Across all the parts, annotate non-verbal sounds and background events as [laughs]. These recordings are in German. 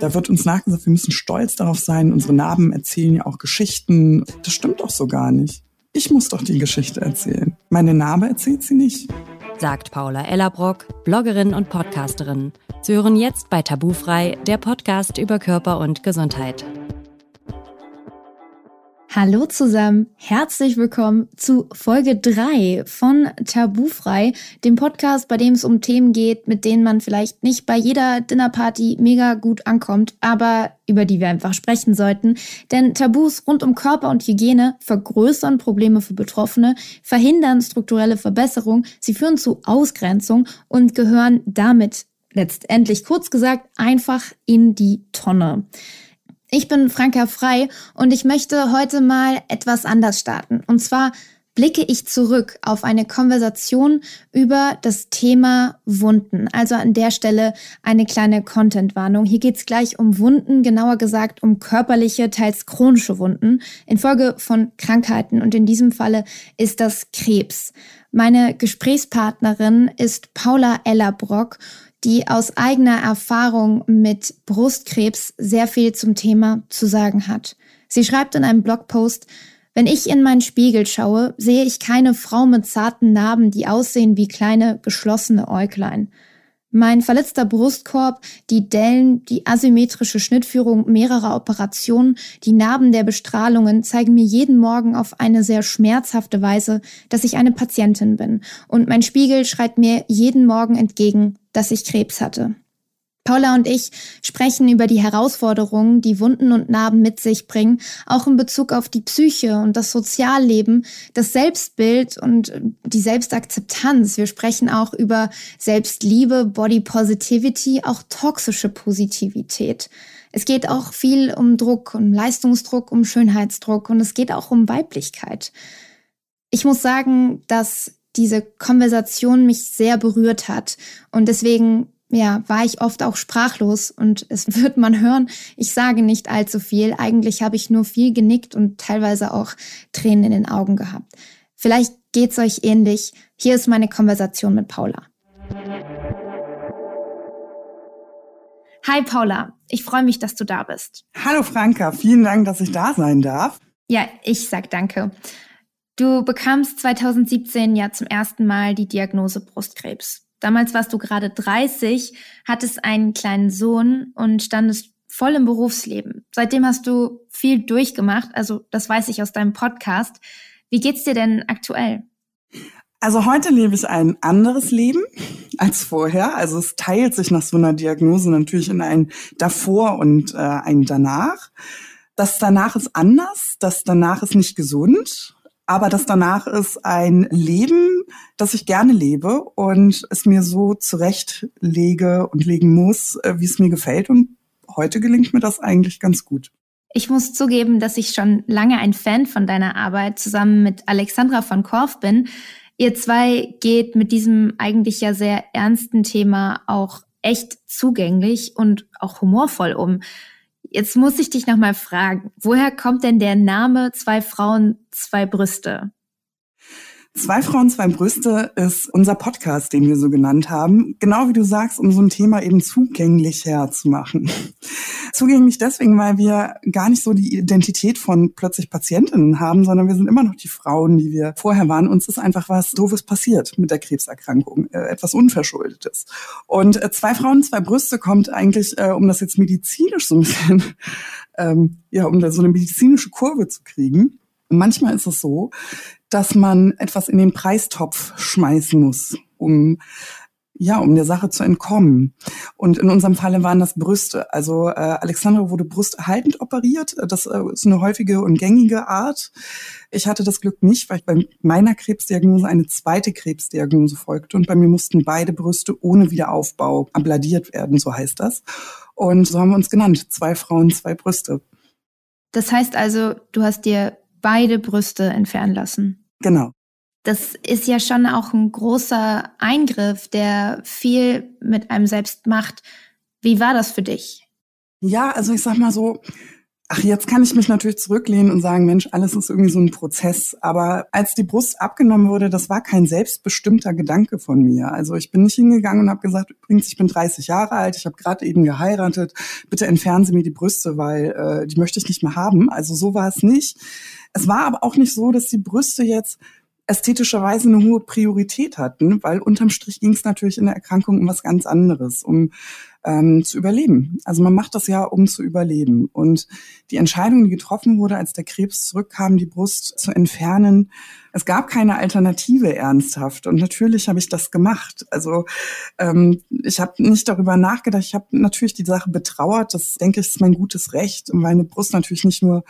Da wird uns nachgesagt, wir müssen stolz darauf sein, unsere Narben erzählen ja auch Geschichten. Das stimmt doch so gar nicht. Ich muss doch die Geschichte erzählen. Meine Narbe erzählt sie nicht. Sagt Paula Ellerbrock, Bloggerin und Podcasterin. Sie hören jetzt bei Tabufrei, der Podcast über Körper und Gesundheit. Hallo zusammen, herzlich willkommen zu Folge 3 von Tabufrei, dem Podcast, bei dem es um Themen geht, mit denen man vielleicht nicht bei jeder Dinnerparty mega gut ankommt, aber über die wir einfach sprechen sollten. Denn Tabus rund um Körper und Hygiene vergrößern Probleme für Betroffene, verhindern strukturelle Verbesserung, sie führen zu Ausgrenzung und gehören damit letztendlich kurz gesagt einfach in die Tonne. Ich bin Franka Frei und ich möchte heute mal etwas anders starten. Und zwar blicke ich zurück auf eine Konversation über das Thema Wunden. Also an der Stelle eine kleine Content-Warnung. Hier geht es gleich um Wunden, genauer gesagt um körperliche, teils chronische Wunden infolge von Krankheiten. Und in diesem Falle ist das Krebs. Meine Gesprächspartnerin ist Paula Ellerbrock die aus eigener Erfahrung mit Brustkrebs sehr viel zum Thema zu sagen hat. Sie schreibt in einem Blogpost, wenn ich in meinen Spiegel schaue, sehe ich keine Frau mit zarten Narben, die aussehen wie kleine geschlossene Äuglein. Mein verletzter Brustkorb, die Dellen, die asymmetrische Schnittführung mehrerer Operationen, die Narben der Bestrahlungen zeigen mir jeden Morgen auf eine sehr schmerzhafte Weise, dass ich eine Patientin bin. Und mein Spiegel schreit mir jeden Morgen entgegen, dass ich Krebs hatte. Paula und ich sprechen über die Herausforderungen, die Wunden und Narben mit sich bringen, auch in Bezug auf die Psyche und das Sozialleben, das Selbstbild und die Selbstakzeptanz. Wir sprechen auch über Selbstliebe, Body Positivity, auch toxische Positivität. Es geht auch viel um Druck, um Leistungsdruck, um Schönheitsdruck und es geht auch um Weiblichkeit. Ich muss sagen, dass diese Konversation mich sehr berührt hat und deswegen ja, war ich oft auch sprachlos und es [laughs] wird man hören, ich sage nicht allzu viel. Eigentlich habe ich nur viel genickt und teilweise auch Tränen in den Augen gehabt. Vielleicht geht's euch ähnlich. Hier ist meine Konversation mit Paula. Hi Paula, ich freue mich, dass du da bist. Hallo Franka, vielen Dank, dass ich da sein darf. Ja, ich sag danke. Du bekamst 2017 ja zum ersten Mal die Diagnose Brustkrebs. Damals warst du gerade 30, hattest einen kleinen Sohn und standest voll im Berufsleben. Seitdem hast du viel durchgemacht, also das weiß ich aus deinem Podcast. Wie geht's dir denn aktuell? Also heute lebe ich ein anderes Leben als vorher. Also es teilt sich nach so einer Diagnose natürlich in ein davor und äh, ein danach. Das danach ist anders, das danach ist nicht gesund aber das danach ist ein Leben, das ich gerne lebe und es mir so zurechtlege und legen muss, äh, wie es mir gefällt. Und heute gelingt mir das eigentlich ganz gut. Ich muss zugeben, dass ich schon lange ein Fan von deiner Arbeit zusammen mit Alexandra von Korf bin. Ihr zwei geht mit diesem eigentlich ja sehr ernsten Thema auch echt zugänglich und auch humorvoll um. Jetzt muss ich dich nochmal fragen, woher kommt denn der Name Zwei Frauen, zwei Brüste? Zwei Frauen, zwei Brüste ist unser Podcast, den wir so genannt haben. Genau wie du sagst, um so ein Thema eben zugänglicher zu machen. Zugänglich deswegen, weil wir gar nicht so die Identität von plötzlich Patientinnen haben, sondern wir sind immer noch die Frauen, die wir vorher waren. Uns ist einfach was Doofes passiert mit der Krebserkrankung, äh, etwas Unverschuldetes. Und äh, zwei Frauen, zwei Brüste kommt eigentlich, äh, um das jetzt medizinisch so ein bisschen, [laughs] ähm, ja, um da so eine medizinische Kurve zu kriegen. Manchmal ist es so, dass man etwas in den Preistopf schmeißen muss, um ja, um der Sache zu entkommen. Und in unserem Falle waren das Brüste. Also äh, Alexandra wurde brusterhaltend operiert. Das äh, ist eine häufige und gängige Art. Ich hatte das Glück nicht, weil ich bei meiner Krebsdiagnose eine zweite Krebsdiagnose folgte und bei mir mussten beide Brüste ohne Wiederaufbau abladiert werden, so heißt das. Und so haben wir uns genannt. Zwei Frauen, zwei Brüste. Das heißt also, du hast dir beide Brüste entfernen lassen. Genau. Das ist ja schon auch ein großer Eingriff, der viel mit einem selbst macht. Wie war das für dich? Ja, also ich sag mal so, Ach, jetzt kann ich mich natürlich zurücklehnen und sagen, Mensch, alles ist irgendwie so ein Prozess. Aber als die Brust abgenommen wurde, das war kein selbstbestimmter Gedanke von mir. Also ich bin nicht hingegangen und habe gesagt, übrigens, ich bin 30 Jahre alt, ich habe gerade eben geheiratet, bitte entfernen Sie mir die Brüste, weil äh, die möchte ich nicht mehr haben. Also so war es nicht. Es war aber auch nicht so, dass die Brüste jetzt ästhetischerweise eine hohe Priorität hatten, weil unterm Strich ging es natürlich in der Erkrankung um was ganz anderes, um ähm, zu überleben. Also man macht das ja, um zu überleben. Und die Entscheidung, die getroffen wurde, als der Krebs zurückkam, die Brust zu entfernen, es gab keine Alternative ernsthaft. Und natürlich habe ich das gemacht. Also ähm, ich habe nicht darüber nachgedacht. Ich habe natürlich die Sache betrauert. Das denke ich ist mein gutes Recht, weil eine Brust natürlich nicht nur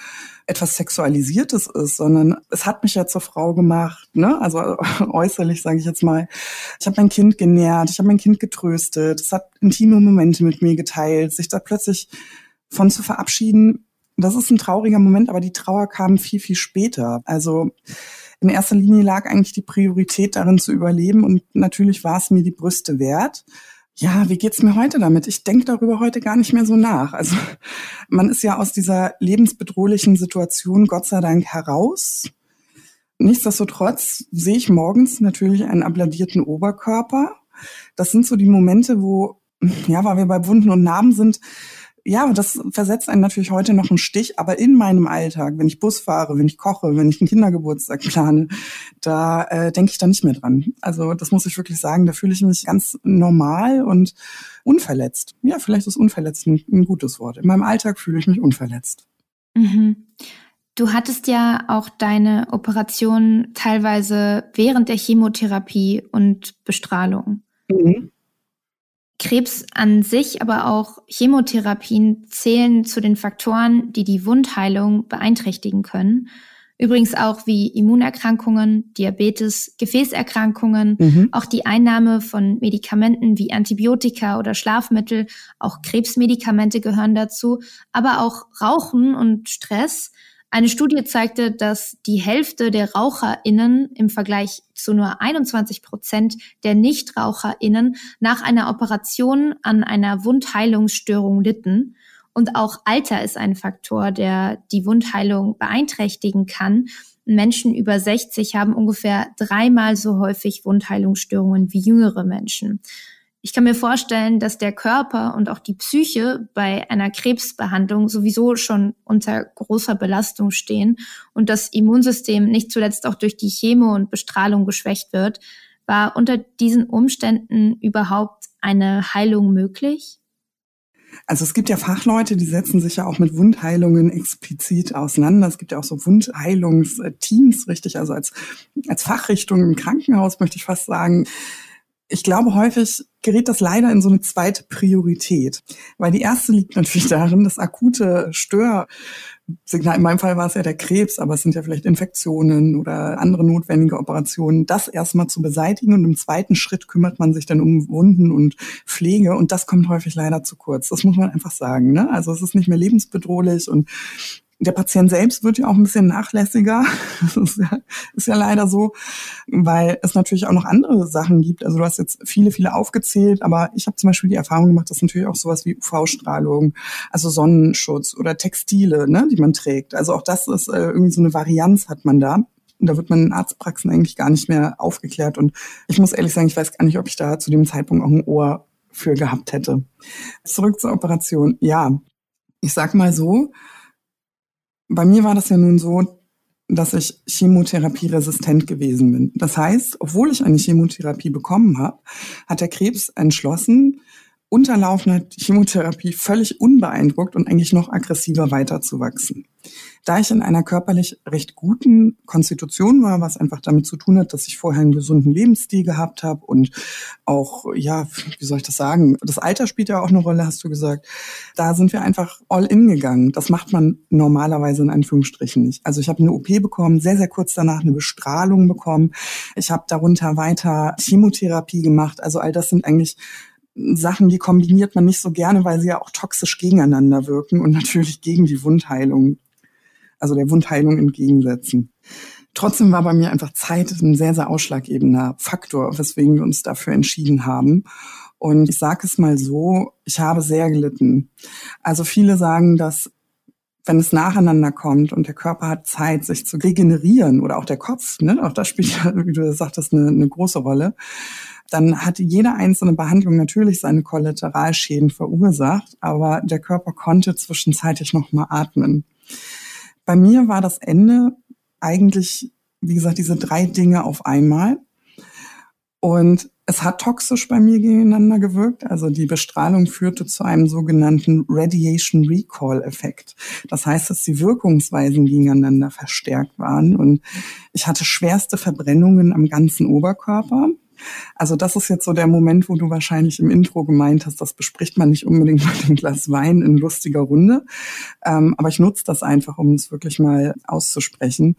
etwas Sexualisiertes ist, sondern es hat mich ja zur Frau gemacht. Ne? Also [laughs] äußerlich sage ich jetzt mal. Ich habe mein Kind genährt, ich habe mein Kind getröstet. Es hat intime Momente mit mir geteilt. Sich da plötzlich von zu verabschieden, das ist ein trauriger Moment, aber die Trauer kam viel, viel später. Also in erster Linie lag eigentlich die Priorität darin zu überleben und natürlich war es mir die Brüste wert. Ja, wie geht's mir heute damit? Ich denke darüber heute gar nicht mehr so nach. Also man ist ja aus dieser lebensbedrohlichen Situation Gott sei Dank heraus. Nichtsdestotrotz sehe ich morgens natürlich einen abladierten Oberkörper. Das sind so die Momente, wo, ja, weil wir bei Wunden und Narben sind, ja, das versetzt einen natürlich heute noch einen Stich, aber in meinem Alltag, wenn ich Bus fahre, wenn ich koche, wenn ich einen Kindergeburtstag plane, da äh, denke ich da nicht mehr dran. Also das muss ich wirklich sagen, da fühle ich mich ganz normal und unverletzt. Ja, vielleicht ist unverletzt ein, ein gutes Wort. In meinem Alltag fühle ich mich unverletzt. Mhm. Du hattest ja auch deine Operation teilweise während der Chemotherapie und Bestrahlung. Mhm. Krebs an sich, aber auch Chemotherapien zählen zu den Faktoren, die die Wundheilung beeinträchtigen können. Übrigens auch wie Immunerkrankungen, Diabetes, Gefäßerkrankungen, mhm. auch die Einnahme von Medikamenten wie Antibiotika oder Schlafmittel, auch Krebsmedikamente gehören dazu, aber auch Rauchen und Stress eine Studie zeigte, dass die Hälfte der RaucherInnen im Vergleich zu nur 21 Prozent der NichtraucherInnen nach einer Operation an einer Wundheilungsstörung litten. Und auch Alter ist ein Faktor, der die Wundheilung beeinträchtigen kann. Menschen über 60 haben ungefähr dreimal so häufig Wundheilungsstörungen wie jüngere Menschen. Ich kann mir vorstellen, dass der Körper und auch die Psyche bei einer Krebsbehandlung sowieso schon unter großer Belastung stehen und das Immunsystem nicht zuletzt auch durch die Chemo und Bestrahlung geschwächt wird. War unter diesen Umständen überhaupt eine Heilung möglich? Also es gibt ja Fachleute, die setzen sich ja auch mit Wundheilungen explizit auseinander. Es gibt ja auch so Wundheilungsteams, richtig, also als, als Fachrichtung im Krankenhaus möchte ich fast sagen ich glaube, häufig gerät das leider in so eine zweite Priorität. Weil die erste liegt natürlich darin, das akute Störsignal, in meinem Fall war es ja der Krebs, aber es sind ja vielleicht Infektionen oder andere notwendige Operationen, das erstmal zu beseitigen und im zweiten Schritt kümmert man sich dann um Wunden und Pflege und das kommt häufig leider zu kurz. Das muss man einfach sagen. Ne? Also es ist nicht mehr lebensbedrohlich und der Patient selbst wird ja auch ein bisschen nachlässiger. [laughs] Das ist ja, ist ja leider so, weil es natürlich auch noch andere Sachen gibt. Also du hast jetzt viele, viele aufgezählt, aber ich habe zum Beispiel die Erfahrung gemacht, dass natürlich auch sowas wie UV-Strahlung, also Sonnenschutz oder Textile, ne, die man trägt. Also auch das ist äh, irgendwie so eine Varianz hat man da. Und da wird man in Arztpraxen eigentlich gar nicht mehr aufgeklärt. Und ich muss ehrlich sagen, ich weiß gar nicht, ob ich da zu dem Zeitpunkt auch ein Ohr für gehabt hätte. Zurück zur Operation. Ja, ich sag mal so, bei mir war das ja nun so, dass ich chemotherapieresistent gewesen bin. Das heißt, obwohl ich eine Chemotherapie bekommen habe, hat der Krebs entschlossen, unterlaufender Chemotherapie völlig unbeeindruckt und eigentlich noch aggressiver weiterzuwachsen. Da ich in einer körperlich recht guten Konstitution war, was einfach damit zu tun hat, dass ich vorher einen gesunden Lebensstil gehabt habe und auch, ja, wie soll ich das sagen, das Alter spielt ja auch eine Rolle, hast du gesagt. Da sind wir einfach all in gegangen. Das macht man normalerweise in Anführungsstrichen nicht. Also ich habe eine OP bekommen, sehr, sehr kurz danach eine Bestrahlung bekommen. Ich habe darunter weiter Chemotherapie gemacht. Also all das sind eigentlich Sachen, die kombiniert man nicht so gerne, weil sie ja auch toxisch gegeneinander wirken und [laughs] natürlich gegen die Wundheilung also der Wundheilung entgegensetzen. Trotzdem war bei mir einfach Zeit ein sehr, sehr ausschlaggebender Faktor, weswegen wir uns dafür entschieden haben. Und ich sage es mal so, ich habe sehr gelitten. Also viele sagen, dass wenn es nacheinander kommt und der Körper hat Zeit, sich zu regenerieren oder auch der Kopf, ne? auch das spielt [laughs] wie du sagtest, eine, eine große Rolle, dann hat jede einzelne Behandlung natürlich seine Kollateralschäden verursacht, aber der Körper konnte zwischenzeitlich nochmal atmen. Bei mir war das Ende eigentlich, wie gesagt, diese drei Dinge auf einmal. Und es hat toxisch bei mir gegeneinander gewirkt. Also die Bestrahlung führte zu einem sogenannten Radiation Recall Effekt. Das heißt, dass die Wirkungsweisen gegeneinander verstärkt waren und ich hatte schwerste Verbrennungen am ganzen Oberkörper. Also das ist jetzt so der Moment, wo du wahrscheinlich im Intro gemeint hast, das bespricht man nicht unbedingt [laughs] mit einem Glas Wein in lustiger Runde. Ähm, aber ich nutze das einfach, um es wirklich mal auszusprechen.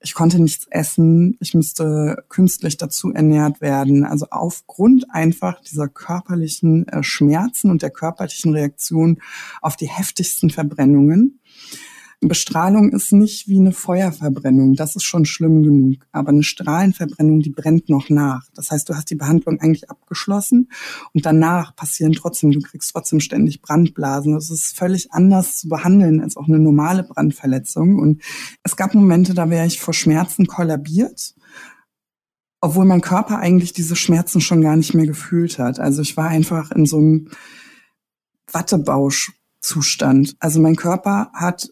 Ich konnte nichts essen, ich müsste künstlich dazu ernährt werden. Also aufgrund einfach dieser körperlichen äh, Schmerzen und der körperlichen Reaktion auf die heftigsten Verbrennungen. Bestrahlung ist nicht wie eine Feuerverbrennung, das ist schon schlimm genug. Aber eine Strahlenverbrennung, die brennt noch nach. Das heißt, du hast die Behandlung eigentlich abgeschlossen und danach passieren trotzdem, du kriegst trotzdem ständig Brandblasen. Das ist völlig anders zu behandeln als auch eine normale Brandverletzung. Und es gab Momente, da wäre ich vor Schmerzen kollabiert obwohl mein Körper eigentlich diese Schmerzen schon gar nicht mehr gefühlt hat. Also ich war einfach in so einem Wattebausch-Zustand. Also mein Körper hat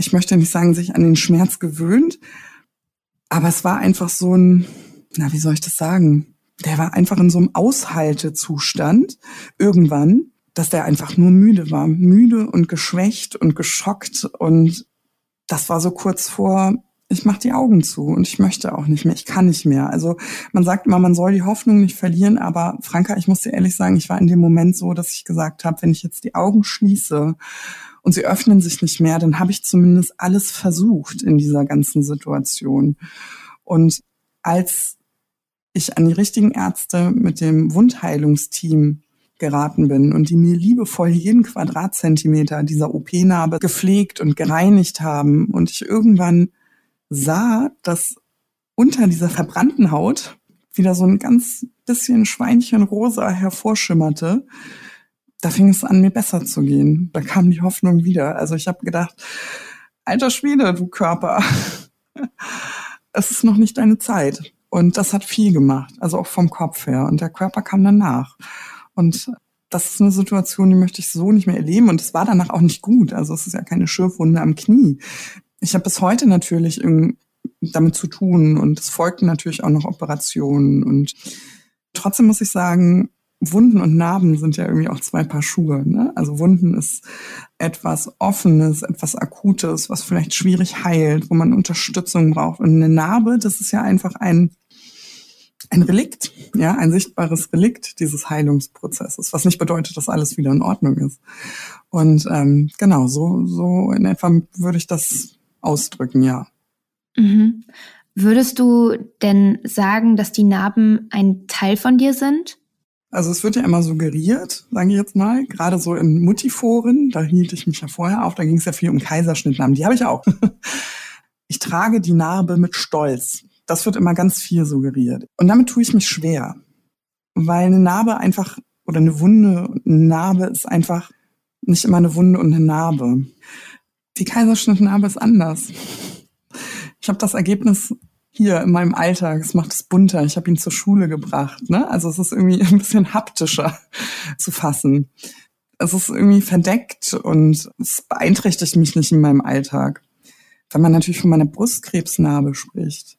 ich möchte nicht sagen, sich an den Schmerz gewöhnt, aber es war einfach so ein, na, wie soll ich das sagen? Der war einfach in so einem Aushaltezustand irgendwann, dass der einfach nur müde war. Müde und geschwächt und geschockt. Und das war so kurz vor, ich mache die Augen zu und ich möchte auch nicht mehr, ich kann nicht mehr. Also man sagt immer, man soll die Hoffnung nicht verlieren, aber Franka, ich muss dir ehrlich sagen, ich war in dem Moment so, dass ich gesagt habe, wenn ich jetzt die Augen schließe und sie öffnen sich nicht mehr, dann habe ich zumindest alles versucht in dieser ganzen Situation. Und als ich an die richtigen Ärzte mit dem Wundheilungsteam geraten bin und die mir liebevoll jeden Quadratzentimeter dieser OP-Narbe gepflegt und gereinigt haben und ich irgendwann sah, dass unter dieser verbrannten Haut wieder so ein ganz bisschen Schweinchenrosa hervorschimmerte, da fing es an, mir besser zu gehen. Da kam die Hoffnung wieder. Also ich habe gedacht, alter Schwede, du Körper, [laughs] es ist noch nicht deine Zeit. Und das hat viel gemacht, also auch vom Kopf her. Und der Körper kam danach. Und das ist eine Situation, die möchte ich so nicht mehr erleben. Und es war danach auch nicht gut. Also es ist ja keine Schürfwunde am Knie. Ich habe bis heute natürlich damit zu tun und es folgten natürlich auch noch Operationen. Und trotzdem muss ich sagen, Wunden und Narben sind ja irgendwie auch zwei Paar Schuhe. Ne? Also Wunden ist etwas Offenes, etwas Akutes, was vielleicht schwierig heilt, wo man Unterstützung braucht. Und eine Narbe, das ist ja einfach ein, ein Relikt, ja, ein sichtbares Relikt dieses Heilungsprozesses, was nicht bedeutet, dass alles wieder in Ordnung ist. Und ähm, genau, so, so in etwa würde ich das ausdrücken, ja. Mhm. Würdest du denn sagen, dass die Narben ein Teil von dir sind? Also es wird ja immer suggeriert, sage ich jetzt mal, gerade so in Muttiforen, da hielt ich mich ja vorher auf, da ging es ja viel um Kaiserschnittnamen, die habe ich auch. Ich trage die Narbe mit Stolz. Das wird immer ganz viel suggeriert. Und damit tue ich mich schwer, weil eine Narbe einfach, oder eine Wunde, eine Narbe ist einfach nicht immer eine Wunde und eine Narbe. Die Kaiserschnittnarbe ist anders. Ich habe das Ergebnis hier in meinem Alltag. Es macht es bunter. Ich habe ihn zur Schule gebracht. Ne? Also es ist irgendwie [laughs] ein bisschen haptischer zu fassen. Es ist irgendwie verdeckt und es beeinträchtigt mich nicht in meinem Alltag. Wenn man natürlich von meiner Brustkrebsnarbe spricht,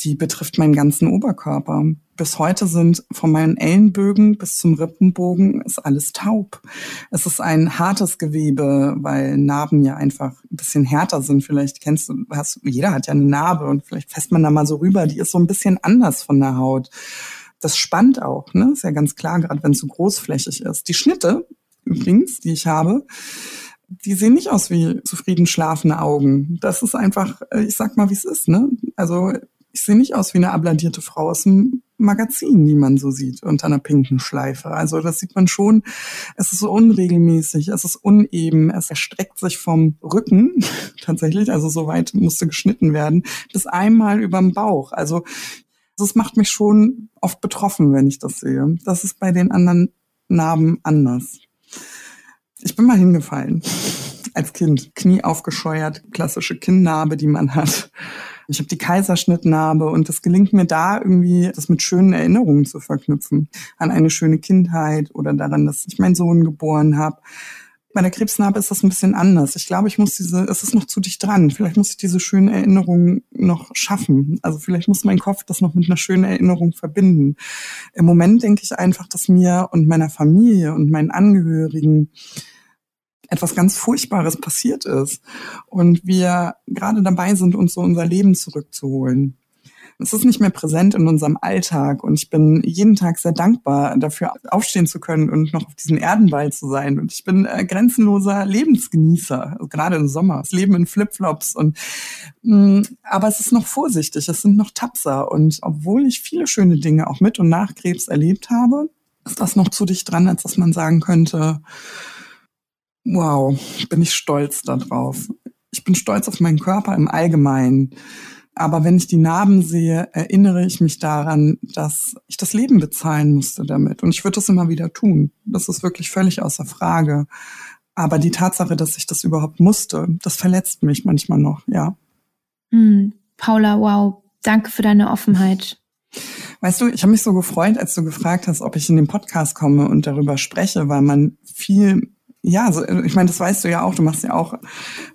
die betrifft meinen ganzen Oberkörper. Bis heute sind von meinen Ellenbögen bis zum Rippenbogen ist alles taub. Es ist ein hartes Gewebe, weil Narben ja einfach ein bisschen härter sind. Vielleicht kennst du, hast, jeder hat ja eine Narbe und vielleicht fässt man da mal so rüber. Die ist so ein bisschen anders von der Haut. Das spannt auch, ne? Ist ja ganz klar, gerade wenn es so großflächig ist. Die Schnitte übrigens, die ich habe, die sehen nicht aus wie zufrieden schlafende Augen. Das ist einfach, ich sag mal, wie es ist, ne? Also ich sehe nicht aus wie eine abladierte Frau aus dem Magazin, die man so sieht, unter einer pinken Schleife. Also das sieht man schon. Es ist so unregelmäßig, es ist uneben, es erstreckt sich vom Rücken [laughs] tatsächlich, also so weit musste geschnitten werden, bis einmal überm Bauch. Also das macht mich schon oft betroffen, wenn ich das sehe. Das ist bei den anderen Narben anders. Ich bin mal hingefallen. [laughs] als Kind. Knie aufgescheuert, klassische Kinnnarbe, die man hat. Ich habe die Kaiserschnittnarbe und es gelingt mir da irgendwie, das mit schönen Erinnerungen zu verknüpfen. An eine schöne Kindheit oder daran, dass ich meinen Sohn geboren habe. Bei der Krebsnarbe ist das ein bisschen anders. Ich glaube, ich muss diese, es ist noch zu dicht dran. Vielleicht muss ich diese schönen Erinnerungen noch schaffen. Also vielleicht muss mein Kopf das noch mit einer schönen Erinnerung verbinden. Im Moment denke ich einfach, dass mir und meiner Familie und meinen Angehörigen etwas ganz Furchtbares passiert ist und wir gerade dabei sind, uns so unser Leben zurückzuholen. Es ist nicht mehr präsent in unserem Alltag und ich bin jeden Tag sehr dankbar dafür, aufstehen zu können und noch auf diesem Erdenball zu sein. Und ich bin äh, grenzenloser Lebensgenießer, also gerade im Sommer. Das Leben in Flipflops und mh, mm, aber es ist noch vorsichtig, es sind noch tapser und obwohl ich viele schöne Dinge auch mit und nach Krebs erlebt habe, ist das noch zu dicht dran, als dass man sagen könnte, wow, bin ich stolz darauf. Ich bin stolz auf meinen Körper im Allgemeinen. Aber wenn ich die Narben sehe, erinnere ich mich daran, dass ich das Leben bezahlen musste damit. Und ich würde das immer wieder tun. Das ist wirklich völlig außer Frage. Aber die Tatsache, dass ich das überhaupt musste, das verletzt mich manchmal noch, ja. Hm, Paula, wow, danke für deine Offenheit. Weißt du, ich habe mich so gefreut, als du gefragt hast, ob ich in den Podcast komme und darüber spreche, weil man viel ja, also ich meine, das weißt du ja auch, du machst ja auch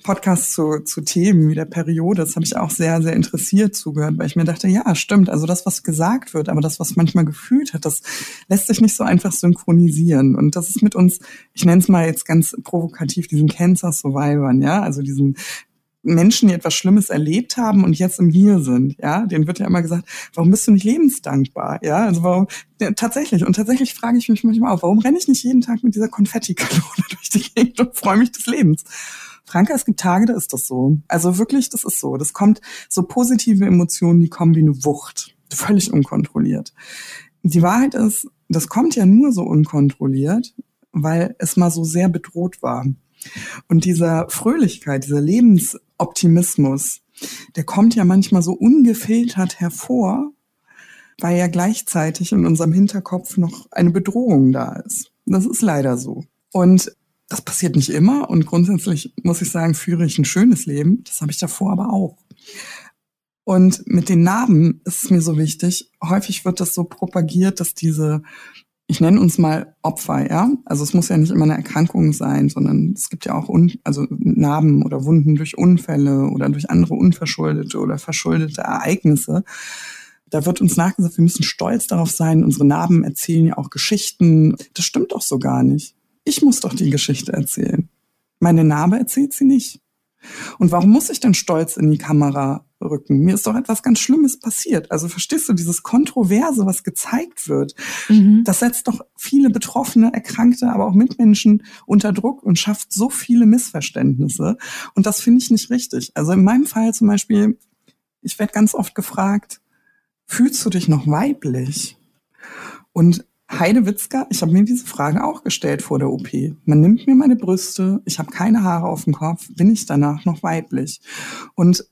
Podcasts zu, zu Themen wie der Periode. Das habe ich auch sehr, sehr interessiert zugehört, weil ich mir dachte, ja, stimmt, also das, was gesagt wird, aber das, was manchmal gefühlt hat, das lässt sich nicht so einfach synchronisieren. Und das ist mit uns, ich nenne es mal jetzt ganz provokativ, diesen Cancer Survivors, ja, also diesen Menschen, die etwas Schlimmes erlebt haben und jetzt im Hier sind, ja, denen wird ja immer gesagt, warum bist du nicht lebensdankbar, ja, also warum, ja, tatsächlich, und tatsächlich frage ich mich manchmal auch, warum renne ich nicht jeden Tag mit dieser Konfettikanone [laughs] durch die Gegend und freue mich des Lebens? Franka, es gibt Tage, da ist das so. Also wirklich, das ist so. Das kommt, so positive Emotionen, die kommen wie eine Wucht. Völlig unkontrolliert. Die Wahrheit ist, das kommt ja nur so unkontrolliert, weil es mal so sehr bedroht war. Und dieser Fröhlichkeit, dieser Lebensoptimismus, der kommt ja manchmal so ungefiltert hervor, weil ja gleichzeitig in unserem Hinterkopf noch eine Bedrohung da ist. Das ist leider so. Und das passiert nicht immer und grundsätzlich muss ich sagen, führe ich ein schönes Leben. Das habe ich davor aber auch. Und mit den Narben ist es mir so wichtig. Häufig wird das so propagiert, dass diese ich nenne uns mal Opfer, ja. Also es muss ja nicht immer eine Erkrankung sein, sondern es gibt ja auch Un also Narben oder Wunden durch Unfälle oder durch andere unverschuldete oder verschuldete Ereignisse. Da wird uns nachgesagt, wir müssen stolz darauf sein, unsere Narben erzählen ja auch Geschichten. Das stimmt doch so gar nicht. Ich muss doch die Geschichte erzählen. Meine Narbe erzählt sie nicht. Und warum muss ich denn stolz in die Kamera rücken? Mir ist doch etwas ganz Schlimmes passiert. Also verstehst du, dieses Kontroverse, was gezeigt wird, mhm. das setzt doch viele Betroffene, Erkrankte, aber auch Mitmenschen unter Druck und schafft so viele Missverständnisse. Und das finde ich nicht richtig. Also in meinem Fall zum Beispiel, ich werde ganz oft gefragt, fühlst du dich noch weiblich? Und Heide Witzka, ich habe mir diese Frage auch gestellt vor der OP. Man nimmt mir meine Brüste, ich habe keine Haare auf dem Kopf, bin ich danach noch weiblich? Und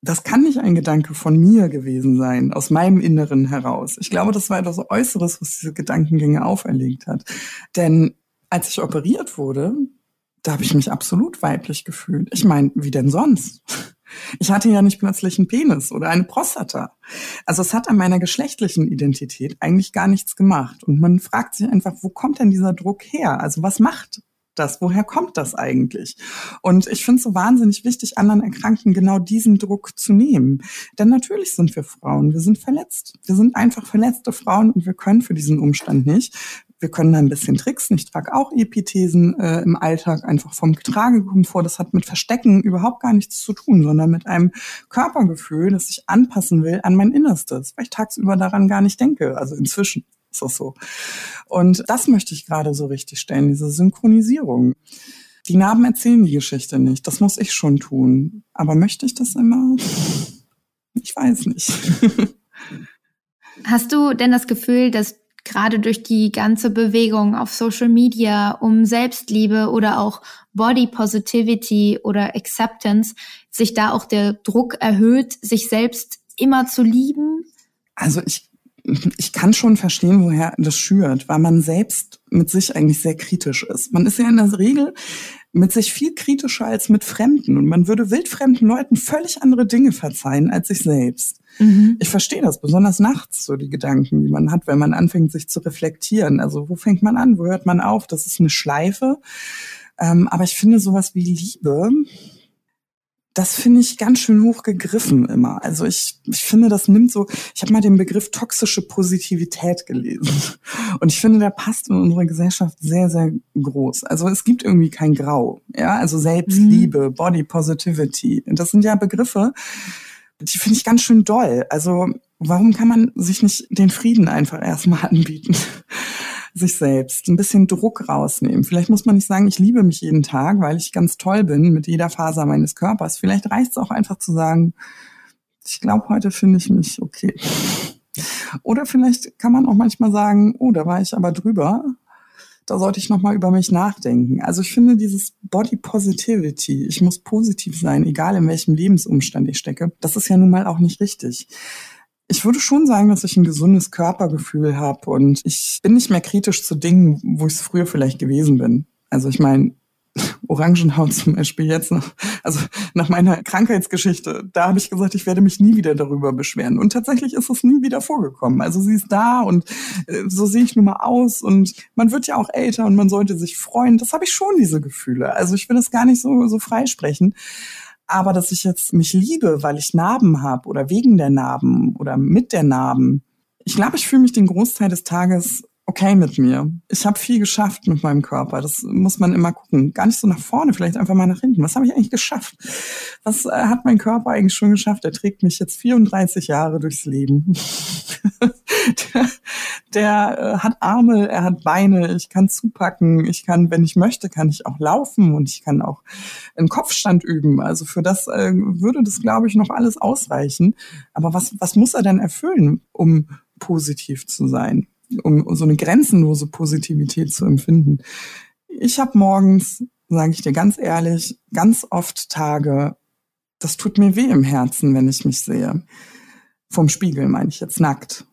das kann nicht ein Gedanke von mir gewesen sein, aus meinem Inneren heraus. Ich glaube, das war etwas Äußeres, was diese Gedankengänge auferlegt hat. Denn als ich operiert wurde, da habe ich mich absolut weiblich gefühlt. Ich meine, wie denn sonst? Ich hatte ja nicht plötzlich einen Penis oder eine Prostata. Also es hat an meiner geschlechtlichen Identität eigentlich gar nichts gemacht. Und man fragt sich einfach, wo kommt denn dieser Druck her? Also was macht das? Woher kommt das eigentlich? Und ich finde es so wahnsinnig wichtig, anderen Erkrankten genau diesen Druck zu nehmen. Denn natürlich sind wir Frauen, wir sind verletzt. Wir sind einfach verletzte Frauen und wir können für diesen Umstand nicht. Wir können da ein bisschen tricksen. Ich trage auch Epithesen äh, im Alltag einfach vom Tragekomfort. Das hat mit Verstecken überhaupt gar nichts zu tun, sondern mit einem Körpergefühl, das sich anpassen will an mein Innerstes, weil ich tagsüber daran gar nicht denke. Also inzwischen ist das so. Und das möchte ich gerade so richtig stellen, diese Synchronisierung. Die Narben erzählen die Geschichte nicht. Das muss ich schon tun. Aber möchte ich das immer? Ich weiß nicht. [laughs] Hast du denn das Gefühl, dass gerade durch die ganze Bewegung auf Social Media um Selbstliebe oder auch Body Positivity oder Acceptance sich da auch der Druck erhöht, sich selbst immer zu lieben? Also ich, ich kann schon verstehen, woher das schürt, weil man selbst mit sich eigentlich sehr kritisch ist. Man ist ja in der Regel mit sich viel kritischer als mit Fremden. Und man würde wildfremden Leuten völlig andere Dinge verzeihen als sich selbst. Mhm. Ich verstehe das, besonders nachts, so die Gedanken, die man hat, wenn man anfängt, sich zu reflektieren. Also wo fängt man an? Wo hört man auf? Das ist eine Schleife. Ähm, aber ich finde sowas wie Liebe, das finde ich ganz schön hoch gegriffen immer. Also ich, ich finde, das nimmt so, ich habe mal den Begriff toxische Positivität gelesen. [laughs] Und ich finde, der passt in unsere Gesellschaft sehr, sehr groß. Also es gibt irgendwie kein Grau. Ja, also Selbstliebe, mhm. Body Positivity. Das sind ja Begriffe, die finde ich ganz schön doll. Also warum kann man sich nicht den Frieden einfach erstmal [laughs] anbieten? Sich selbst, ein bisschen Druck rausnehmen. Vielleicht muss man nicht sagen, ich liebe mich jeden Tag, weil ich ganz toll bin mit jeder Faser meines Körpers. Vielleicht reicht es auch einfach zu sagen, ich glaube, heute finde ich mich okay. Oder vielleicht kann man auch manchmal sagen, oh, da war ich aber drüber. Da sollte ich nochmal über mich nachdenken. Also ich finde dieses Body Positivity, ich muss positiv sein, egal in welchem Lebensumstand ich stecke, das ist ja nun mal auch nicht richtig. Ich würde schon sagen, dass ich ein gesundes Körpergefühl habe und ich bin nicht mehr kritisch zu Dingen, wo ich es früher vielleicht gewesen bin. Also ich meine, [laughs] Orangenhaut zum Beispiel jetzt noch, also nach meiner Krankheitsgeschichte, da habe ich gesagt, ich werde mich nie wieder darüber beschweren. Und tatsächlich ist es nie wieder vorgekommen. Also sie ist da und äh, so sehe ich nun mal aus und man wird ja auch älter und man sollte sich freuen. Das habe ich schon, diese Gefühle. Also ich will das gar nicht so, so freisprechen. Aber dass ich jetzt mich liebe, weil ich Narben habe oder wegen der Narben oder mit der Narben, ich glaube, ich fühle mich den Großteil des Tages okay mit mir. Ich habe viel geschafft mit meinem Körper. Das muss man immer gucken. Gar nicht so nach vorne, vielleicht einfach mal nach hinten. Was habe ich eigentlich geschafft? Was äh, hat mein Körper eigentlich schon geschafft? Er trägt mich jetzt 34 Jahre durchs Leben. [laughs] der der äh, hat Arme, er hat Beine, ich kann zupacken, ich kann, wenn ich möchte, kann ich auch laufen und ich kann auch einen Kopfstand üben. Also für das äh, würde das, glaube ich, noch alles ausreichen. Aber was, was muss er denn erfüllen, um positiv zu sein? Um so eine grenzenlose Positivität zu empfinden. Ich habe morgens, sage ich dir ganz ehrlich, ganz oft Tage, das tut mir weh im Herzen, wenn ich mich sehe. Vom Spiegel meine ich jetzt nackt.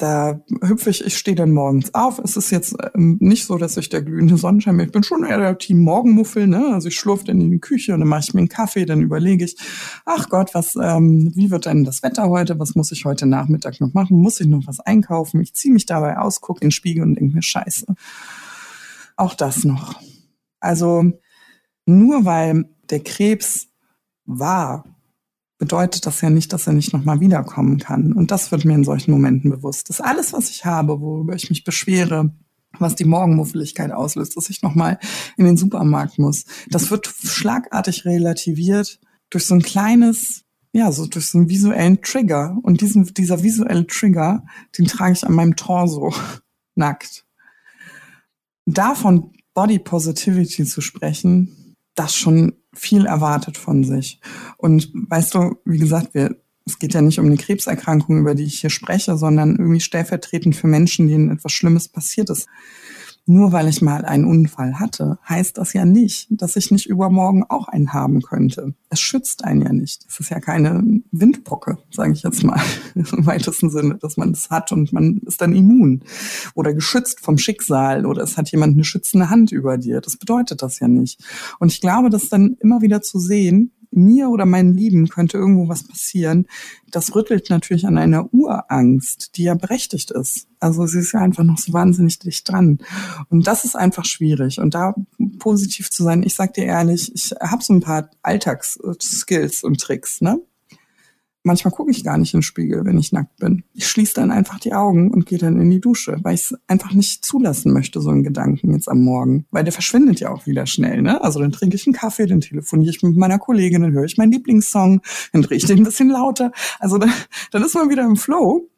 Da hüpfe ich, ich stehe dann morgens auf. Es ist jetzt ähm, nicht so, dass ich der glühende Sonnenschein bin. Ich bin schon eher der Team Morgenmuffel, ne? Also ich schlurfe dann in die Küche und dann mache ich mir einen Kaffee, dann überlege ich, ach Gott, was, ähm, wie wird denn das Wetter heute? Was muss ich heute Nachmittag noch machen? Muss ich noch was einkaufen? Ich ziehe mich dabei aus, gucke in den Spiegel und denke mir, scheiße. Auch das noch. Also nur weil der Krebs war bedeutet das ja nicht, dass er nicht nochmal wiederkommen kann. Und das wird mir in solchen Momenten bewusst. Das alles, was ich habe, worüber ich mich beschwere, was die Morgenmuffeligkeit auslöst, dass ich nochmal in den Supermarkt muss, das wird schlagartig relativiert durch so ein kleines, ja, so durch so einen visuellen Trigger. Und diesen, dieser visuelle Trigger, den trage ich an meinem Torso [laughs] nackt. Davon Body Positivity zu sprechen, das schon viel erwartet von sich. Und weißt du, wie gesagt, wir, es geht ja nicht um eine Krebserkrankung, über die ich hier spreche, sondern irgendwie stellvertretend für Menschen, denen etwas Schlimmes passiert ist. Nur weil ich mal einen Unfall hatte, heißt das ja nicht, dass ich nicht übermorgen auch einen haben könnte. Es schützt einen ja nicht. Es ist ja keine Windpocke, sage ich jetzt mal [laughs] im weitesten Sinne, dass man das hat und man ist dann immun oder geschützt vom Schicksal oder es hat jemand eine schützende Hand über dir. Das bedeutet das ja nicht. Und ich glaube, das dann immer wieder zu sehen, mir oder meinen Lieben könnte irgendwo was passieren, das rüttelt natürlich an einer Urangst, die ja berechtigt ist. Also sie ist ja einfach noch so wahnsinnig dicht dran. Und das ist einfach schwierig. Und da positiv zu sein, ich sag dir ehrlich, ich habe so ein paar Alltagsskills und Tricks, ne? Manchmal gucke ich gar nicht in den Spiegel, wenn ich nackt bin. Ich schließe dann einfach die Augen und gehe dann in die Dusche, weil ich es einfach nicht zulassen möchte, so einen Gedanken jetzt am Morgen. Weil der verschwindet ja auch wieder schnell, ne? Also dann trinke ich einen Kaffee, dann telefoniere ich mit meiner Kollegin, dann höre ich meinen Lieblingssong, dann drehe ich den ein bisschen lauter. Also dann, dann ist man wieder im Flow.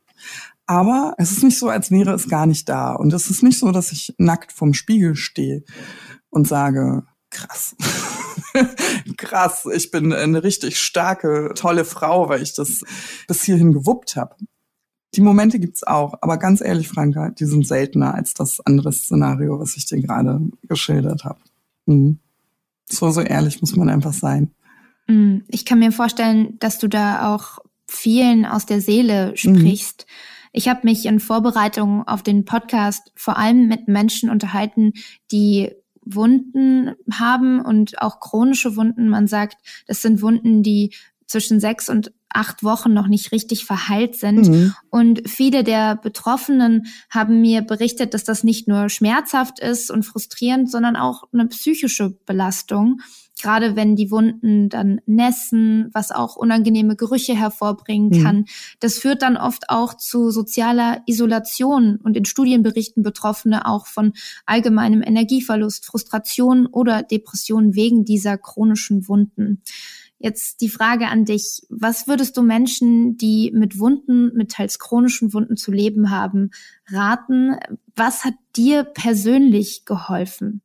Aber es ist nicht so, als wäre es gar nicht da. Und es ist nicht so, dass ich nackt vorm Spiegel stehe und sage, krass. [laughs] [laughs] krass, ich bin eine richtig starke, tolle Frau, weil ich das bis hierhin gewuppt habe. Die Momente gibt's auch, aber ganz ehrlich, Franka, die sind seltener als das andere Szenario, was ich dir gerade geschildert habe. Mhm. So, so ehrlich muss man einfach sein. Mhm. Ich kann mir vorstellen, dass du da auch vielen aus der Seele sprichst. Mhm. Ich habe mich in Vorbereitung auf den Podcast vor allem mit Menschen unterhalten, die Wunden haben und auch chronische Wunden. Man sagt, das sind Wunden, die zwischen sechs und acht Wochen noch nicht richtig verheilt sind. Mhm. Und viele der Betroffenen haben mir berichtet, dass das nicht nur schmerzhaft ist und frustrierend, sondern auch eine psychische Belastung. Gerade wenn die Wunden dann nässen, was auch unangenehme Gerüche hervorbringen mhm. kann. Mhm. Das führt dann oft auch zu sozialer Isolation und in Studien berichten Betroffene auch von allgemeinem Energieverlust, Frustration oder Depression wegen dieser chronischen Wunden. Jetzt die Frage an dich. Was würdest du Menschen, die mit Wunden, mit teils chronischen Wunden zu leben haben, raten? Was hat dir persönlich geholfen?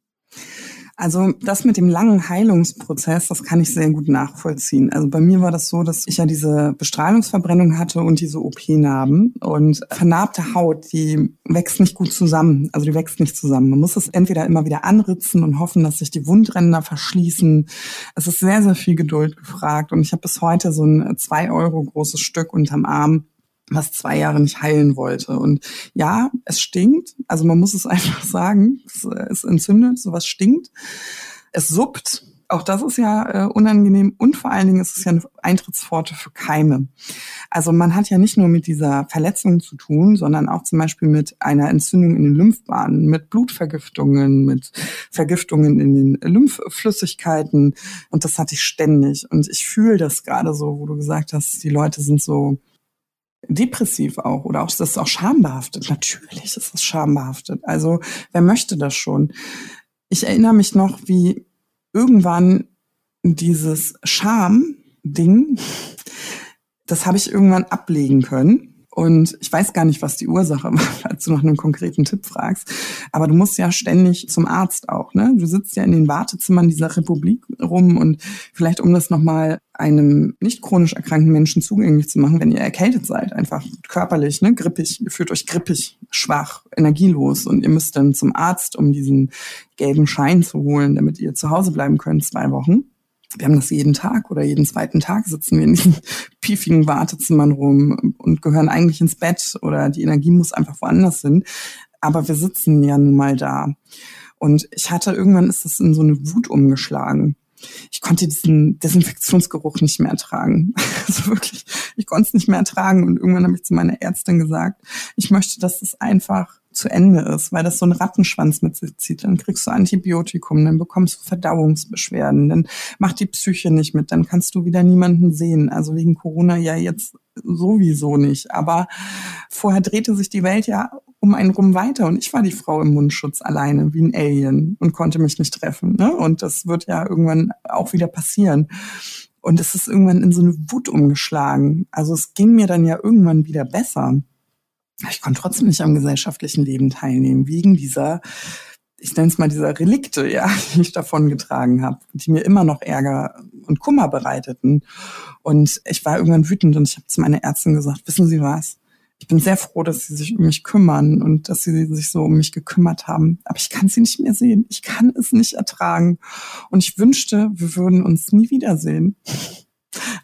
Also das mit dem langen Heilungsprozess, das kann ich sehr gut nachvollziehen. Also bei mir war das so, dass ich ja diese Bestrahlungsverbrennung hatte und diese OP-Narben und vernarbte Haut, die wächst nicht gut zusammen. Also die wächst nicht zusammen. Man muss es entweder immer wieder anritzen und hoffen, dass sich die Wundränder verschließen. Es ist sehr, sehr viel Geduld gefragt und ich habe bis heute so ein zwei Euro großes Stück unterm Arm was zwei Jahre nicht heilen wollte. Und ja, es stinkt. Also man muss es [laughs] einfach sagen. Es, es entzündet, sowas stinkt. Es suppt. Auch das ist ja äh, unangenehm und vor allen Dingen ist es ja eine Eintrittspforte für Keime. Also man hat ja nicht nur mit dieser Verletzung zu tun, sondern auch zum Beispiel mit einer Entzündung in den Lymphbahnen, mit Blutvergiftungen, mit Vergiftungen in den Lymphflüssigkeiten und das hatte ich ständig. Und ich fühle das gerade so, wo du gesagt hast, die Leute sind so depressiv auch oder auch das ist auch schambehaftet. Natürlich ist das schambehaftet. Also wer möchte das schon? Ich erinnere mich noch, wie irgendwann dieses Scham-Ding, das habe ich irgendwann ablegen können. Und ich weiß gar nicht, was die Ursache [laughs] war, falls du nach einem konkreten Tipp fragst. Aber du musst ja ständig zum Arzt auch. Ne? Du sitzt ja in den Wartezimmern dieser Republik rum und vielleicht, um das nochmal einem nicht chronisch erkrankten Menschen zugänglich zu machen, wenn ihr erkältet seid, einfach körperlich, ne, grippig, ihr fühlt euch grippig, schwach, energielos und ihr müsst dann zum Arzt, um diesen gelben Schein zu holen, damit ihr zu Hause bleiben könnt, zwei Wochen wir haben das jeden Tag oder jeden zweiten Tag sitzen wir in diesen [laughs] piefigen Wartezimmern rum und gehören eigentlich ins Bett oder die Energie muss einfach woanders hin. Aber wir sitzen ja nun mal da. Und ich hatte irgendwann ist das in so eine Wut umgeschlagen. Ich konnte diesen Desinfektionsgeruch nicht mehr ertragen. [laughs] Also wirklich, ich konnte es nicht mehr ertragen. Und irgendwann habe ich zu meiner Ärztin gesagt, ich möchte, dass es einfach zu Ende ist, weil das so ein Rattenschwanz mit sich zieht. Dann kriegst du Antibiotikum, dann bekommst du Verdauungsbeschwerden, dann macht die Psyche nicht mit, dann kannst du wieder niemanden sehen. Also wegen Corona ja jetzt sowieso nicht. Aber vorher drehte sich die Welt ja um einen rum weiter und ich war die Frau im Mundschutz alleine wie ein Alien und konnte mich nicht treffen. Ne? Und das wird ja irgendwann auch wieder passieren. Und es ist irgendwann in so eine Wut umgeschlagen. Also es ging mir dann ja irgendwann wieder besser ich konnte trotzdem nicht am gesellschaftlichen Leben teilnehmen, wegen dieser, ich nenne es mal dieser Relikte, ja, [laughs] die ich davon getragen habe, die mir immer noch Ärger und Kummer bereiteten. Und ich war irgendwann wütend und ich habe zu meiner Ärztin gesagt, wissen Sie was? Ich bin sehr froh, dass Sie sich um mich kümmern und dass Sie sich so um mich gekümmert haben. Aber ich kann Sie nicht mehr sehen. Ich kann es nicht ertragen. Und ich wünschte, wir würden uns nie wiedersehen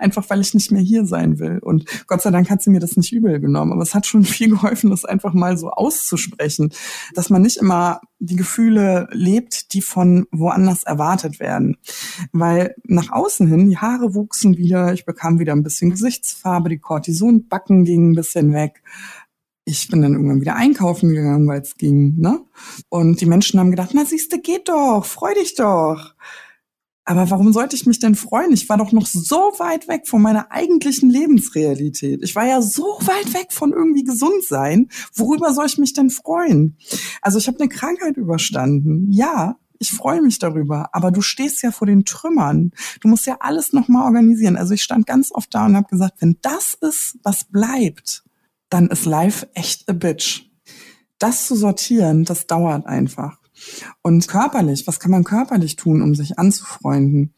einfach weil ich nicht mehr hier sein will. Und Gott sei Dank hat sie mir das nicht übel genommen. Aber es hat schon [laughs] viel geholfen, das einfach mal so auszusprechen, dass man nicht immer die Gefühle lebt, die von woanders erwartet werden. Weil nach außen hin, die Haare wuchsen wieder, ich bekam wieder ein bisschen Gesichtsfarbe, die Cortisonbacken gingen ein bisschen weg ich bin dann irgendwann wieder einkaufen gegangen, weil es ging, ne? Und die Menschen haben gedacht, na siehste, geht doch, freu dich doch. Aber warum sollte ich mich denn freuen? Ich war doch noch so weit weg von meiner eigentlichen Lebensrealität. Ich war ja so weit weg von irgendwie gesund sein. Worüber soll ich mich denn freuen? Also ich habe eine Krankheit überstanden. Ja, ich freue mich darüber, aber du stehst ja vor den Trümmern. Du musst ja alles nochmal organisieren. Also ich stand ganz oft da und habe gesagt, wenn das ist, was bleibt, dann ist life echt a bitch. Das zu sortieren, das dauert einfach. Und körperlich, was kann man körperlich tun, um sich anzufreunden?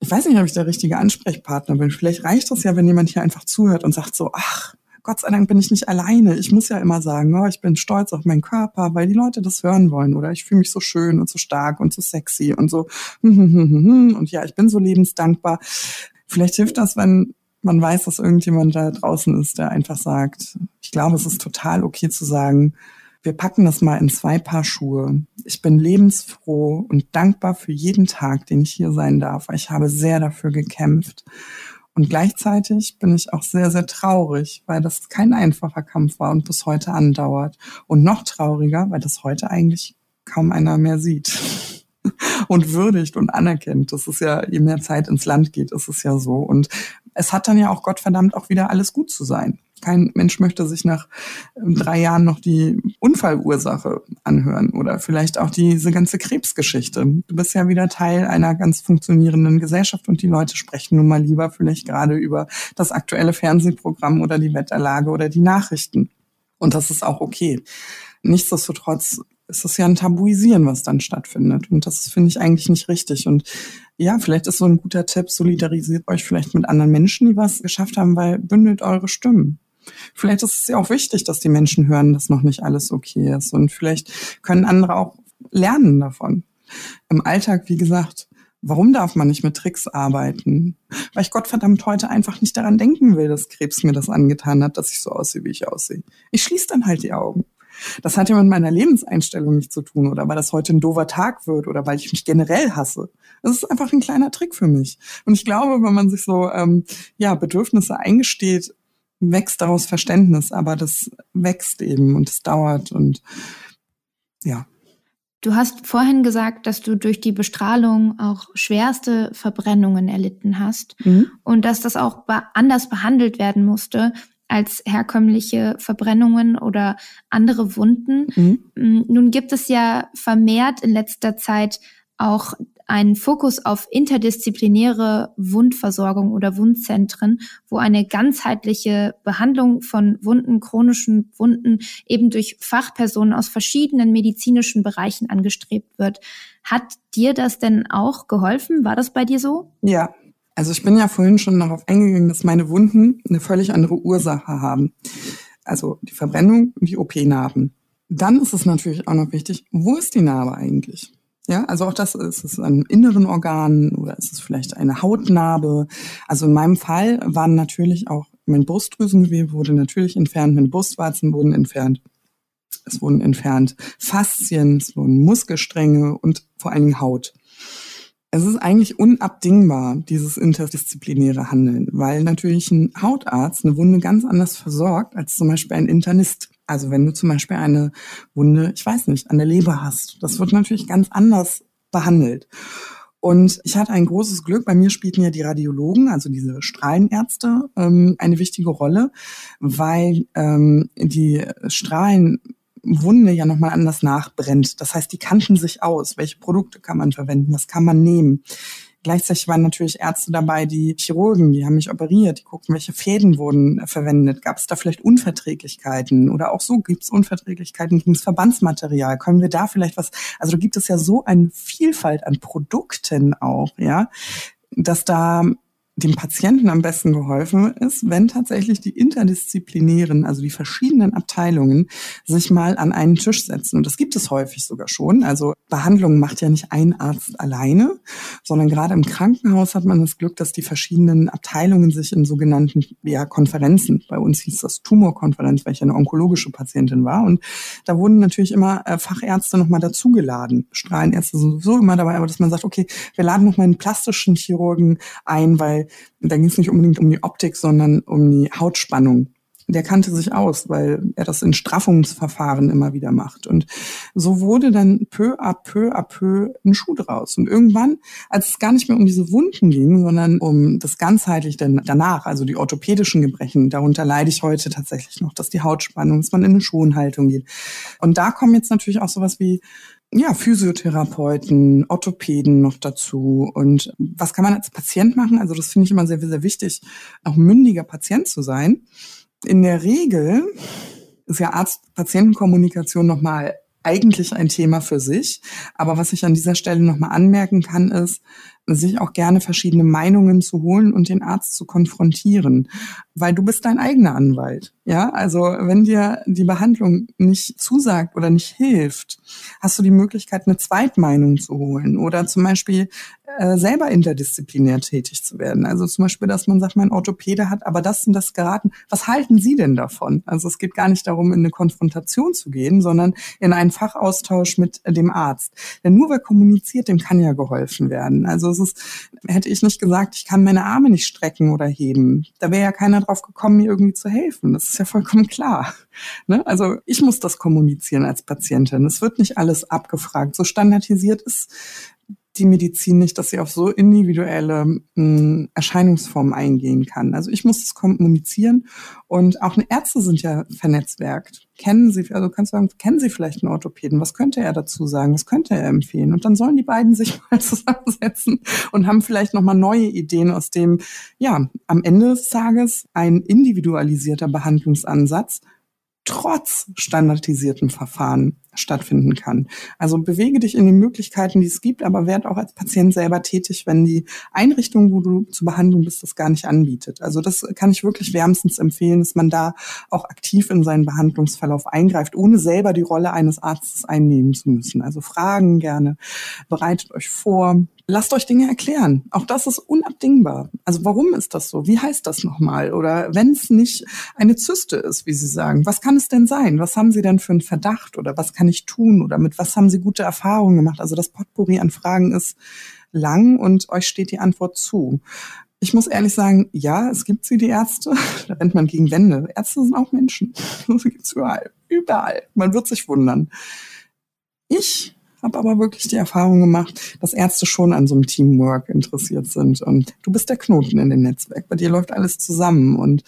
Ich weiß nicht, ob ich der richtige Ansprechpartner bin. Vielleicht reicht das ja, wenn jemand hier einfach zuhört und sagt so, ach, Gott sei Dank bin ich nicht alleine. Ich muss ja immer sagen, oh, ich bin stolz auf meinen Körper, weil die Leute das hören wollen oder ich fühle mich so schön und so stark und so sexy und so und ja, ich bin so lebensdankbar. Vielleicht hilft das, wenn man weiß, dass irgendjemand da draußen ist, der einfach sagt, ich glaube, es ist total okay zu sagen, Wir packen das mal in zwei Paar Schuhe. Ich bin lebensfroh und dankbar für jeden Tag, den ich hier sein darf. Ich habe sehr dafür gekämpft. Und gleichzeitig bin ich auch sehr, sehr traurig, weil das kein einfacher Kampf war und bis heute andauert. Und noch trauriger, weil das heute eigentlich kaum einer mehr sieht [laughs] und würdigt und anerkennt. Das ist ja, je mehr Zeit ins Land geht, ist es ja so. Und es hat dann ja auch Gottverdammt auch wieder alles gut zu sein. Kein Mensch möchte sich nach ähm, drei Jahren noch die Unfallursache anhören oder vielleicht auch diese ganze Krebsgeschichte. Du bist ja wieder Teil einer ganz funktionierenden Gesellschaft und die Leute sprechen nun mal lieber vielleicht gerade über das aktuelle Fernsehprogramm oder die Wetterlage oder die Nachrichten. Und das ist auch okay. Nichtsdestotrotz ist es ja ein Tabuisieren, was dann stattfindet. Und das finde ich eigentlich nicht richtig. Und ja, vielleicht ist so ein guter Tipp, solidarisiert euch vielleicht mit anderen Menschen, die was geschafft haben, weil bündelt eure Stimmen. Vielleicht ist es ja auch wichtig, dass die Menschen hören, dass noch nicht alles okay ist. Und vielleicht können andere auch lernen davon. Im Alltag, wie gesagt, warum darf man nicht mit Tricks arbeiten? Weil ich Gottverdammt heute einfach nicht daran denken will, dass Krebs mir das angetan hat, dass ich so aussehe, wie ich aussehe. Ich schließe dann halt die Augen. Das hat ja mit meiner Lebenseinstellung nichts zu tun oder weil das heute ein doofer Tag wird oder weil ich mich generell hasse. Das ist einfach ein kleiner Trick für mich. Und ich glaube, wenn man sich so ähm, ja Bedürfnisse eingesteht, wächst daraus Verständnis, aber das wächst eben und es dauert und ja. Du hast vorhin gesagt, dass du durch die Bestrahlung auch schwerste Verbrennungen erlitten hast mhm. und dass das auch anders behandelt werden musste als herkömmliche Verbrennungen oder andere Wunden. Mhm. Mm, nun gibt es ja vermehrt in letzter Zeit auch einen Fokus auf interdisziplinäre Wundversorgung oder Wundzentren, wo eine ganzheitliche Behandlung von Wunden, chronischen Wunden eben durch Fachpersonen aus verschiedenen medizinischen Bereichen angestrebt wird. Hat dir das denn auch geholfen? War das bei dir so? Ja, also ich bin ja vorhin schon darauf eingegangen, dass meine Wunden eine völlig andere Ursache haben. Also die Verbrennung und die OP-Narben. Dann ist es natürlich auch noch wichtig, wo ist die Narbe eigentlich? Ja, also auch das ist es an inneren Organen oder ist es vielleicht eine Hautnarbe. Also in meinem Fall waren natürlich auch mein Brustdrüsengewebe wurde natürlich entfernt, meine Brustwarzen wurden entfernt. Es wurden entfernt Faszien, es wurden Muskelstränge und vor allen Dingen Haut. Es ist eigentlich unabdingbar, dieses interdisziplinäre Handeln, weil natürlich ein Hautarzt eine Wunde ganz anders versorgt als zum Beispiel ein Internist. Also wenn du zum Beispiel eine Wunde, ich weiß nicht, an der Leber hast, das wird natürlich ganz anders behandelt. Und ich hatte ein großes Glück. Bei mir spielten ja die Radiologen, also diese Strahlenärzte, ähm, eine wichtige Rolle, weil ähm, die Strahlenwunde ja nochmal anders nachbrennt. Das heißt, die kannten sich aus. Welche Produkte kann man verwenden? Was kann man nehmen? Gleichzeitig waren natürlich Ärzte dabei, die Chirurgen, die haben mich operiert, die guckten, welche Fäden wurden äh, verwendet. Gab es da vielleicht Unverträglichkeiten? Oder auch so gibt es Unverträglichkeiten gegen das Verbandsmaterial. Können wir da vielleicht was, also da gibt es ja so eine Vielfalt an Produkten auch, ja, dass da dem Patienten am besten geholfen ist, wenn tatsächlich die interdisziplinären, also die verschiedenen Abteilungen, sich mal an einen Tisch setzen. Und das gibt es häufig sogar schon. Also Behandlung macht ja nicht ein Arzt alleine, sondern gerade im Krankenhaus hat man das Glück, dass die verschiedenen Abteilungen sich in sogenannten ja, Konferenzen, bei uns hieß das Tumorkonferenz, weil ich eine onkologische Patientin war. Und da wurden natürlich immer äh, Fachärzte nochmal dazugeladen. Strahlenärzte sind sowieso immer dabei, aber dass man sagt, okay, wir laden nochmal einen plastischen Chirurgen ein, weil da ging es nicht unbedingt um die Optik, sondern um die Hautspannung. Der kannte sich aus, weil er das in Straffungsverfahren immer wieder macht. Und so wurde dann peu à peu à peu ein Schuh draus. Und irgendwann, als es gar nicht mehr um diese Wunden ging, sondern um das ganzheitlich danach, also die orthopädischen Gebrechen, darunter leide ich heute tatsächlich noch, dass die Hautspannung, dass man in eine Schonhaltung geht. Und da kommen jetzt natürlich auch sowas wie ja, Physiotherapeuten, Orthopäden noch dazu. Und was kann man als Patient machen? Also das finde ich immer sehr, sehr wichtig, auch mündiger Patient zu sein. In der Regel ist ja Arzt-Patienten-Kommunikation nochmal eigentlich ein Thema für sich. Aber was ich an dieser Stelle nochmal anmerken kann, ist, sich auch gerne verschiedene Meinungen zu holen und den Arzt zu konfrontieren. Weil du bist dein eigener Anwalt. Ja, also wenn dir die Behandlung nicht zusagt oder nicht hilft, hast du die Möglichkeit, eine Zweitmeinung zu holen oder zum Beispiel äh, selber interdisziplinär tätig zu werden. Also zum Beispiel, dass man sagt, mein Orthopäde hat aber das und das geraten. Was halten Sie denn davon? Also es geht gar nicht darum, in eine Konfrontation zu gehen, sondern in einen Fachaustausch mit dem Arzt. Denn nur wer kommuniziert, dem kann ja geholfen werden. Also es ist, hätte ich nicht gesagt, ich kann meine Arme nicht strecken oder heben, da wäre ja keiner drauf gekommen, mir irgendwie zu helfen. Das ist ja vollkommen klar. Ne? Also ich muss das kommunizieren als Patientin. Es wird nicht alles abgefragt. So standardisiert ist die Medizin nicht, dass sie auf so individuelle mh, hm, Erscheinungsformen eingehen kann. Also ich muss es kommunizieren und auch Ärzte sind ja vernetzwerkt. Kennen Sie, also kannst du sagen, kennen Sie vielleicht einen Orthopäden? Was könnte er dazu sagen? Was könnte er empfehlen? Und dann sollen die beiden [laughs] sich mal zusammensetzen und haben vielleicht nochmal neue Ideen, aus dem, ja, am Ende des Tages ein individualisierter Behandlungsansatz trotz standardisiertem Verfahren stattfinden kann. Also bewege dich in den Möglichkeiten, die es gibt, aber werd auch als Patient selber tätig, wenn die Einrichtung, wo du zur Behandlung bist, das gar nicht anbietet. Also das kann ich wirklich wärmstens empfehlen, dass man da auch aktiv in seinen Behandlungsverlauf eingreift, ohne selber die Rolle eines Arztes einnehmen zu müssen. Also fragen gerne, bereitet euch vor, lasst euch Dinge erklären. Auch das ist unabdingbar. Also warum ist das so? Wie heißt das nochmal? Oder wenn es nicht eine Zyste ist, wie Sie sagen, was kann es denn sein? Was haben Sie denn für einen Verdacht oder was kann ich tun oder mit was haben Sie gute Erfahrungen gemacht? Also das Potpourri an Fragen ist lang und euch steht die Antwort zu. Ich muss ehrlich sagen, ja, es gibt sie, die Ärzte. [laughs] Da rennt man gegen Wände. Ärzte sind auch Menschen. [laughs] Sie gibt's überall. Überall. Man wird sich wundern. Ich habe aber wirklich die Erfahrung gemacht, dass Ärzte schon an so einem Teamwork interessiert sind. Und du bist der Knoten in dem Netzwerk. Bei dir läuft alles zusammen. Und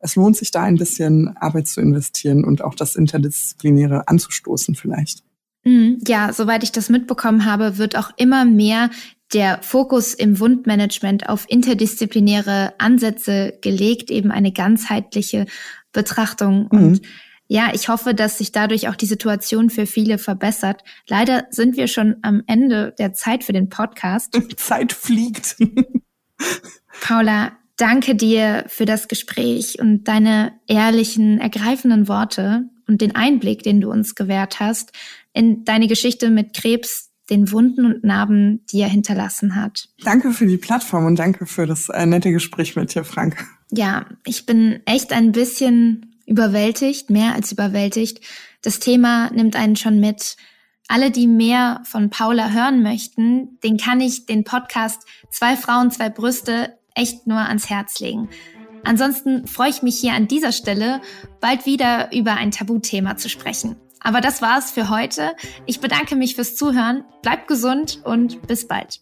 es lohnt sich da ein bisschen Arbeit zu investieren und auch das Interdisziplinäre anzustoßen vielleicht. Mhm. Ja, soweit ich das mitbekommen habe, wird auch immer mehr der Fokus im Wundmanagement auf interdisziplinäre Ansätze gelegt, eben eine ganzheitliche Betrachtung. Mhm. Und ja, ich hoffe, dass sich dadurch auch die Situation für viele verbessert. Leider sind wir schon am Ende der Zeit für den Podcast. [laughs] Zeit fliegt. Paula, danke dir für das Gespräch und deine ehrlichen, ergreifenden Worte und den Einblick, den du uns gewährt hast in deine Geschichte mit Krebs, den Wunden und Narben, die er hinterlassen hat. Danke für die Plattform und danke für das äh, nette Gespräch mit dir, Frank. Ja, ich bin echt ein bisschen überwältigt, mehr als überwältigt. Das Thema nimmt einen schon mit. Alle, die mehr von Paula hören möchten, den kann ich den Podcast Zwei Frauen, zwei Brüste echt nur ans Herz legen. Ansonsten freue ich mich hier an dieser Stelle, bald wieder über ein Tabuthema zu sprechen. Aber das war's für heute. Ich bedanke mich fürs Zuhören, bleibt gesund und bis bald.